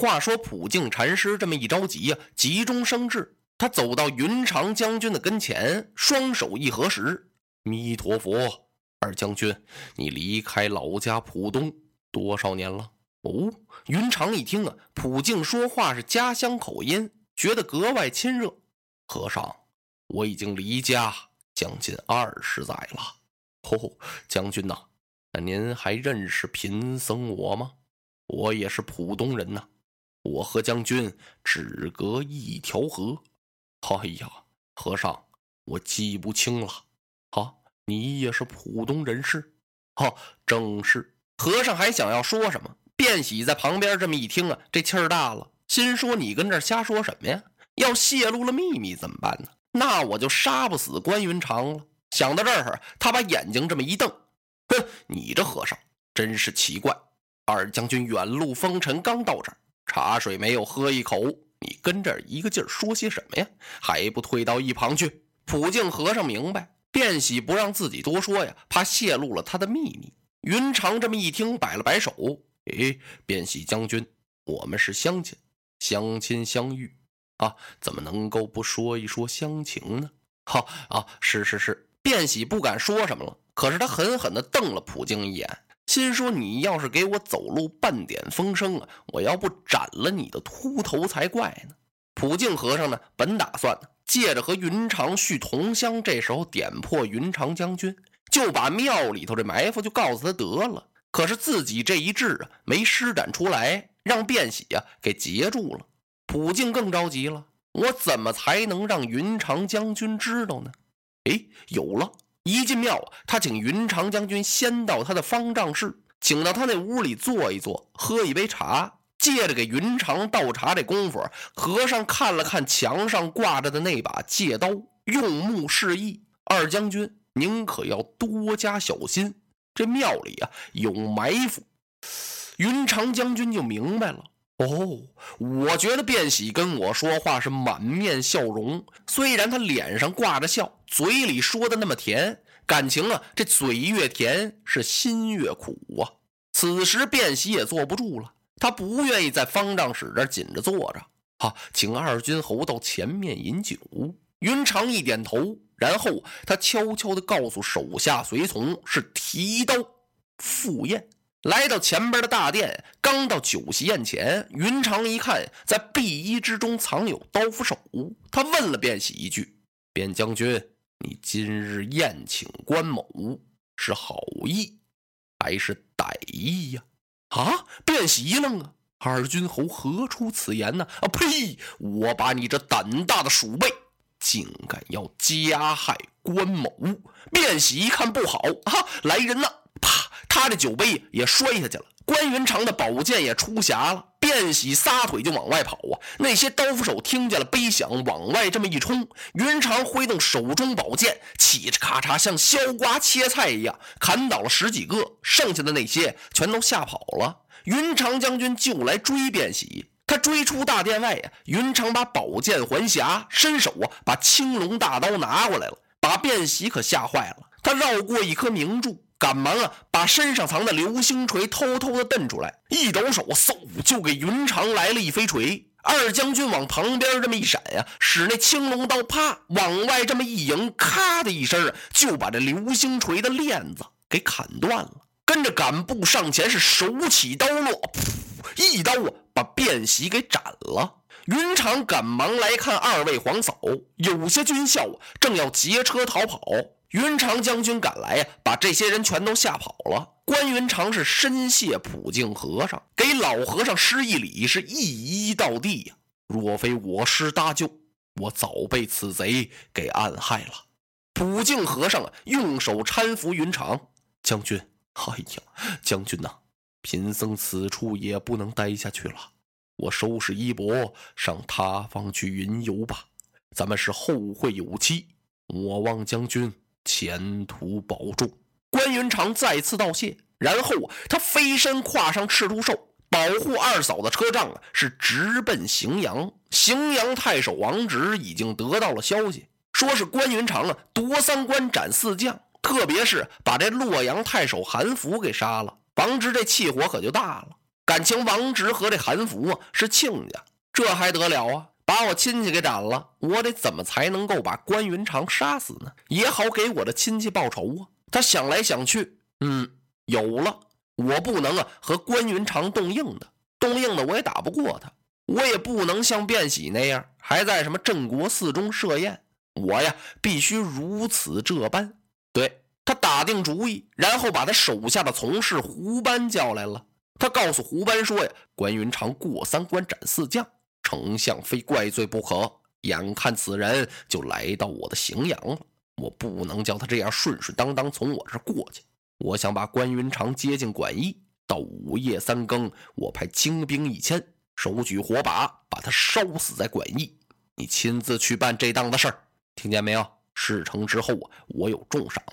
话说普净禅师这么一着急呀，急中生智，他走到云长将军的跟前，双手一合十：“弥陀佛，二将军，你离开老家浦东多少年了？”哦，云长一听啊，普净说话是家乡口音，觉得格外亲热。和尚，我已经离家将近二十载了。哦，将军呐，那您还认识贫僧我吗？我也是浦东人呐，我和将军只隔一条河。哎呀，和尚，我记不清了。啊，你也是浦东人士？哦，正是。和尚还想要说什么？卞喜在旁边这么一听啊，这气儿大了，心说：“你跟这瞎说什么呀？要泄露了秘密怎么办呢？那我就杀不死关云长了。”想到这儿，他把眼睛这么一瞪：“哼，你这和尚真是奇怪！二将军远路风尘刚到这儿，茶水没有喝一口，你跟这儿一个劲儿说些什么呀？还不退到一旁去？”普净和尚明白，卞喜不让自己多说呀，怕泄露了他的秘密。云长这么一听，摆了摆手。哎，卞喜将军，我们是乡亲，相亲相遇啊，怎么能够不说一说乡情呢？哈啊，是是是，卞喜不敢说什么了。可是他狠狠地瞪了普京一眼，心说：“你要是给我走漏半点风声啊，我要不斩了你的秃头才怪呢！”普净和尚呢，本打算借着和云长续同乡，这时候点破云长将军，就把庙里头这埋伏就告诉他得了。可是自己这一掷啊，没施展出来，让卞喜啊给截住了。普净更着急了，我怎么才能让云长将军知道呢？哎，有了！一进庙，他请云长将军先到他的方丈室，请到他那屋里坐一坐，喝一杯茶。借着给云长倒茶这功夫，和尚看了看墙上挂着的那把戒刀，用目示意：“二将军，您可要多加小心。”这庙里啊有埋伏，云长将军就明白了。哦，我觉得卞喜跟我说话是满面笑容，虽然他脸上挂着笑，嘴里说的那么甜，感情啊，这嘴越甜是心越苦啊。此时卞喜也坐不住了，他不愿意在方丈室这紧着坐着。哈，请二军侯到前面饮酒。云长一点头。然后他悄悄地告诉手下随从：“是提刀赴宴。”来到前边的大殿，刚到酒席宴前，云长一看，在碧衣之中藏有刀斧手，他问了卞喜一句：“卞将军，你今日宴请关某，是好意还是歹意呀？”啊！卞喜一愣啊！二军侯何出此言呢？啊呸！我把你这胆大的鼠辈！竟敢要加害关某！卞喜一看不好啊，来人呐！啪，他的酒杯也摔下去了。关云长的宝剑也出匣了。卞喜撒腿就往外跑啊！那些刀斧手听见了杯响，往外这么一冲。云长挥动手中宝剑，嘁哧咔嚓，像削瓜切菜一样砍倒了十几个，剩下的那些全都吓跑了。云长将军就来追卞喜。他追出大殿外呀，云长把宝剑还匣，伸手啊把青龙大刀拿过来了，把卞喜可吓坏了。他绕过一棵明柱，赶忙啊把身上藏的流星锤偷偷的蹬出来，一抖手，嗖就给云长来了一飞锤。二将军往旁边这么一闪呀，使那青龙刀啪往外这么一迎，咔的一声啊就把这流星锤的链子给砍断了。跟着赶步上前，是手起刀落，噗，一刀啊，把卞喜给斩了。云长赶忙来看二位皇嫂，有些军校啊，正要劫车逃跑。云长将军赶来呀，把这些人全都吓跑了。关云长是深谢普净和尚，给老和尚施一礼，是一一到地呀。若非我师搭救，我早被此贼给暗害了。普净和尚啊，用手搀扶云长将军。哎呀，将军呐，贫僧此处也不能待下去了，我收拾衣钵上他方去云游吧。咱们是后会有期，我望将军前途保重。关云长再次道谢，然后他飞身跨上赤兔兽，保护二嫂的车仗啊，是直奔荥阳。荥阳太守王直已经得到了消息，说是关云长啊夺三关斩四将。特别是把这洛阳太守韩福给杀了，王直这气火可就大了。感情王直和这韩福啊是亲家，这还得了啊？把我亲戚给斩了，我得怎么才能够把关云长杀死呢？也好给我的亲戚报仇啊！他想来想去，嗯，有了，我不能啊和关云长动硬的，动硬的我也打不过他，我也不能像卞喜那样还在什么镇国寺中设宴，我呀必须如此这般。对他打定主意，然后把他手下的从事胡班叫来了。他告诉胡班说呀：“关云长过三关斩四将。”丞相非怪罪不可，眼看此人就来到我的荥阳了，我不能叫他这样顺顺当当从我这过去。我想把关云长接进馆驿，到午夜三更，我派精兵一千，手举火把，把他烧死在馆驿。你亲自去办这档子事儿，听见没有？事成之后啊，我有重赏。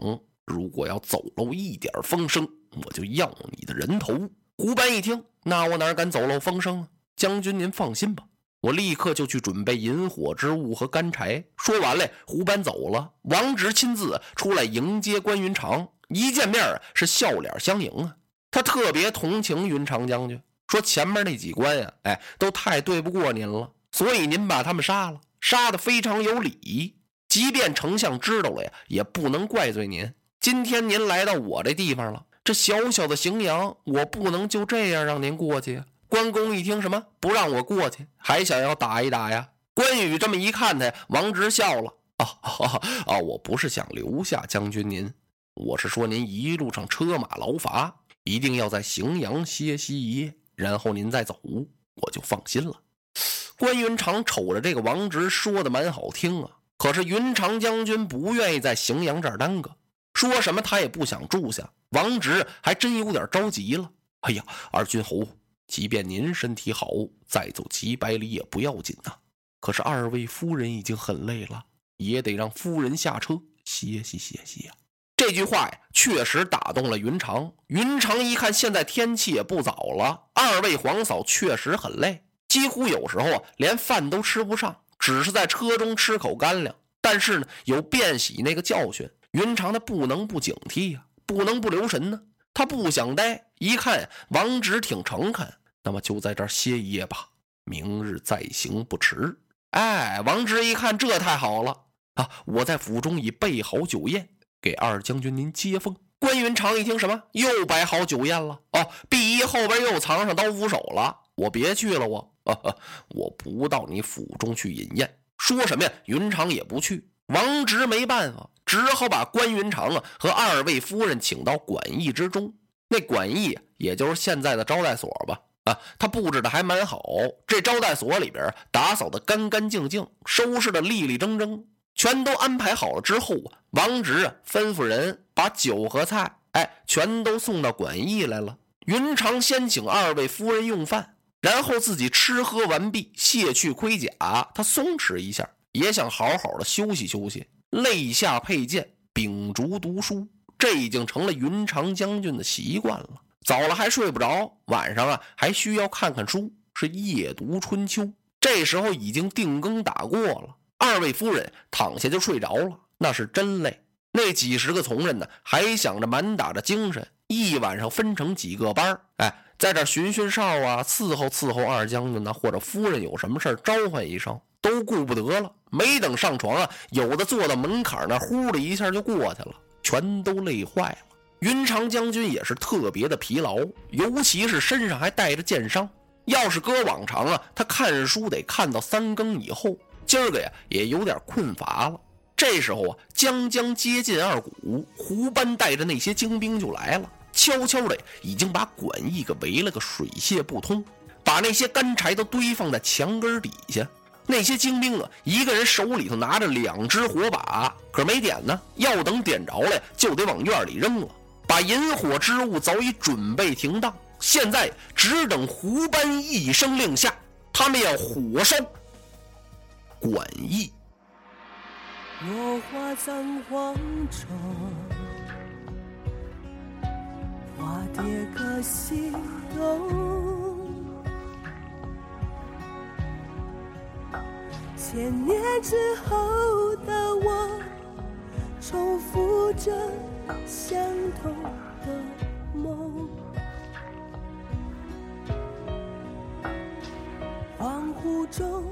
如果要走漏一点风声，我就要你的人头。胡班一听，那我哪敢走漏风声啊？将军您放心吧。我立刻就去准备引火之物和干柴。说完了，胡班走了。王直亲自出来迎接关云长，一见面是笑脸相迎啊。他特别同情云长将军，说前面那几关呀，哎，都太对不过您了，所以您把他们杀了，杀的非常有理。即便丞相知道了呀，也不能怪罪您。今天您来到我这地方了，这小小的荥阳，我不能就这样让您过去。关公一听什么不让我过去，还想要打一打呀？关羽这么一看他，王直笑了啊啊！我不是想留下将军您，我是说您一路上车马劳乏，一定要在荥阳歇息一夜，然后您再走，我就放心了。关云长瞅着这个王直说的蛮好听啊，可是云长将军不愿意在荥阳这儿耽搁，说什么他也不想住下。王直还真有点着急了。哎呀，二军侯。即便您身体好，再走几百里也不要紧呐。可是二位夫人已经很累了，也得让夫人下车歇息歇息呀。这句话呀，确实打动了云长。云长一看，现在天气也不早了，二位皇嫂确实很累，几乎有时候啊，连饭都吃不上，只是在车中吃口干粮。但是呢，有卞喜那个教训，云长他不能不警惕呀，不能不留神呢。他不想待，一看王直挺诚恳，那么就在这儿歇一夜吧，明日再行不迟。哎，王直一看这太好了啊！我在府中已备好酒宴，给二将军您接风。关云长一听什么又摆好酒宴了？哦，碧衣后边又藏上刀斧手了。我别去了，我 我不到你府中去饮宴。说什么呀？云长也不去。王直没办法。只好把关云长啊和二位夫人请到馆驿之中。那馆驿也就是现在的招待所吧？啊，他布置的还蛮好。这招待所里边打扫的干干净净，收拾的利利整整，全都安排好了之后啊，王直啊吩咐人把酒和菜，哎，全都送到馆驿来了。云长先请二位夫人用饭，然后自己吃喝完毕，卸去盔甲，他松弛一下，也想好好的休息休息。泪下佩剑，秉烛读书，这已经成了云长将军的习惯了。早了还睡不着，晚上啊还需要看看书，是夜读春秋。这时候已经定更打过了，二位夫人躺下就睡着了，那是真累。那几十个从人呢，还想着满打着精神，一晚上分成几个班哎，在这巡巡哨啊，伺候伺候二将军呢，或者夫人有什么事召唤一声。都顾不得了，没等上床啊，有的坐到门槛那，呼的一下就过去了，全都累坏了。云长将军也是特别的疲劳，尤其是身上还带着箭伤。要是搁往常啊，他看书得看到三更以后，今儿个呀也有点困乏了。这时候啊，将将接近二鼓，胡班带着那些精兵就来了，悄悄的已经把馆驿给围了个水泄不通，把那些干柴都堆放在墙根底下。那些精兵啊，一个人手里头拿着两只火把，可没点呢。要等点着了，就得往院里扔了。把引火之物早已准备停当，现在只等胡班一声令下，他们要火烧馆驿。落花葬黄冢，花蝶各西东。千年之后的我，重复着相同的梦。恍惚中